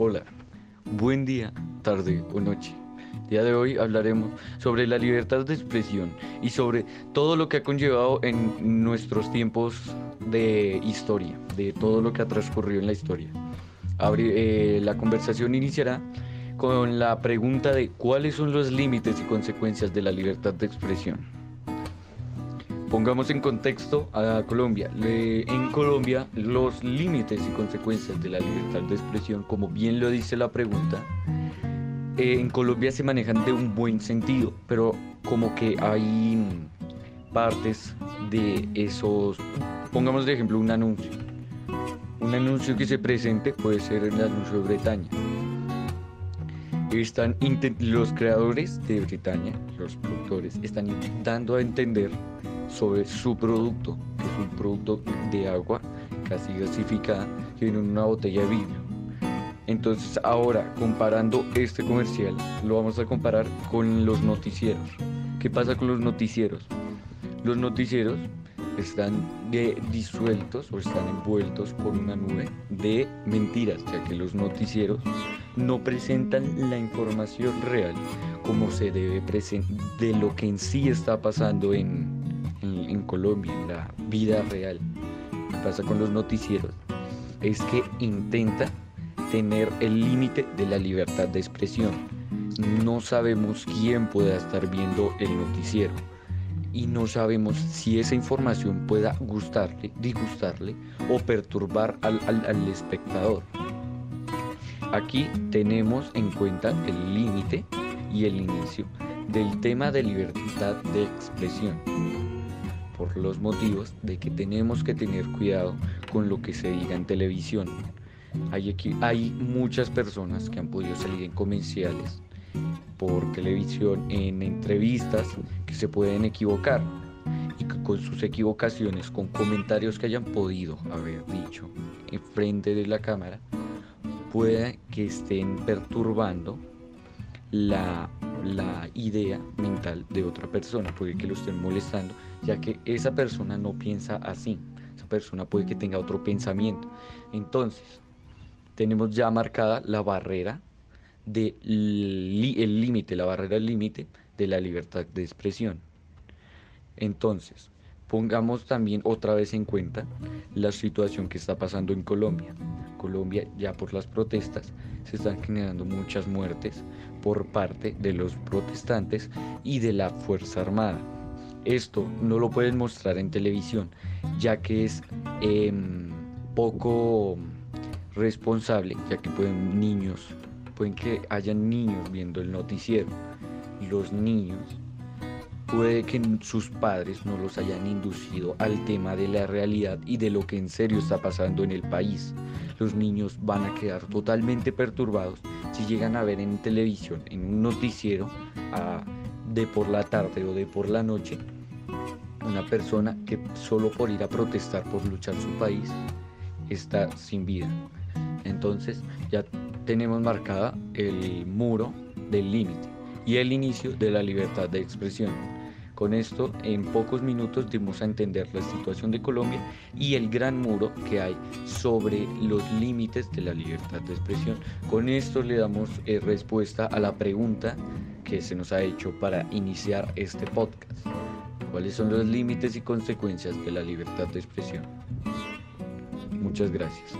Hola, buen día, tarde o noche. día de hoy hablaremos sobre la libertad de expresión y sobre todo lo que ha conllevado en nuestros tiempos de historia, de todo lo que ha transcurrido en la historia. Eh, la conversación iniciará con la pregunta de cuáles son los límites y consecuencias de la libertad de expresión. Pongamos en contexto a Colombia. en Colombia los límites y consecuencias de la libertad de expresión, como bien lo dice la pregunta, eh, en Colombia se manejan de un buen sentido, pero como que hay partes de esos, pongamos de ejemplo un anuncio. Un anuncio que se presente puede ser el anuncio de Bretaña. Están los creadores de Bretaña, los productores, están intentando entender sobre su producto, que es un producto de agua casi gasificada que viene en una botella de vidrio. Entonces ahora comparando este comercial lo vamos a comparar con los noticieros. ¿Qué pasa con los noticieros? Los noticieros están disueltos o están envueltos por una nube de mentiras, ya que los noticieros no presentan la información real como se debe presentar de lo que en sí está pasando en, en, Colombia, en la vida real, ¿qué pasa con los noticieros? Es que intenta tener el límite de la libertad de expresión. No sabemos quién pueda estar viendo el noticiero y no sabemos si esa información pueda gustarle, disgustarle o perturbar al, al espectador. Aquí tenemos en cuenta el límite y el inicio del tema de libertad de expresión por los motivos de que tenemos que tener cuidado con lo que se diga en televisión. Hay, aquí, hay muchas personas que han podido salir en comerciales por televisión, en entrevistas, que se pueden equivocar y que con sus equivocaciones, con comentarios que hayan podido haber dicho en frente de la cámara, puede que estén perturbando la, la idea mental de otra persona, puede que lo estén molestando, ya que esa persona no piensa así, esa persona puede que tenga otro pensamiento. Entonces, tenemos ya marcada la barrera del el límite, la barrera límite de la libertad de expresión. Entonces, pongamos también otra vez en cuenta la situación que está pasando en Colombia. Colombia ya por las protestas se están generando muchas muertes por parte de los protestantes y de la Fuerza Armada. Esto no lo pueden mostrar en televisión ya que es em, poco responsable ya que pueden niños, pueden que hayan niños viendo el noticiero. Los niños puede que sus padres no los hayan inducido al tema de la realidad y de lo que en serio está pasando en el país los niños van a quedar totalmente perturbados si llegan a ver en televisión, en un noticiero de por la tarde o de por la noche, una persona que solo por ir a protestar por luchar su país está sin vida. Entonces ya tenemos marcada el muro del límite y el inicio de la libertad de expresión. Con esto, en pocos minutos dimos a entender la situación de Colombia y el gran muro que hay sobre los límites de la libertad de expresión. Con esto le damos eh, respuesta a la pregunta que se nos ha hecho para iniciar este podcast. ¿Cuáles son los límites y consecuencias de la libertad de expresión? Muchas gracias.